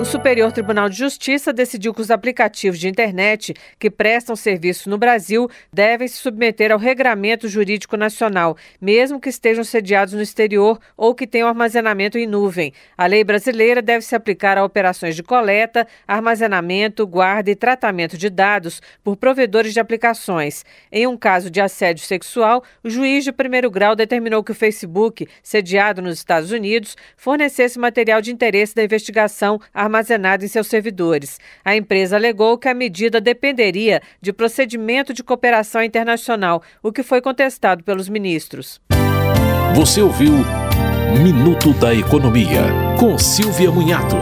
O Superior Tribunal de Justiça decidiu que os aplicativos de internet que prestam serviço no Brasil devem se submeter ao regramento jurídico nacional, mesmo que estejam sediados no exterior ou que tenham armazenamento em nuvem. A lei brasileira deve se aplicar a operações de coleta, armazenamento, guarda e tratamento de dados por provedores de aplicações. Em um caso de assédio sexual, o juiz de primeiro grau determinou que o Facebook, sediado nos Estados Unidos, fornecesse material de interesse da investigação armazenado em seus servidores. A empresa alegou que a medida dependeria de procedimento de cooperação internacional, o que foi contestado pelos ministros. Você ouviu Minuto da Economia, com Silvia Munhato.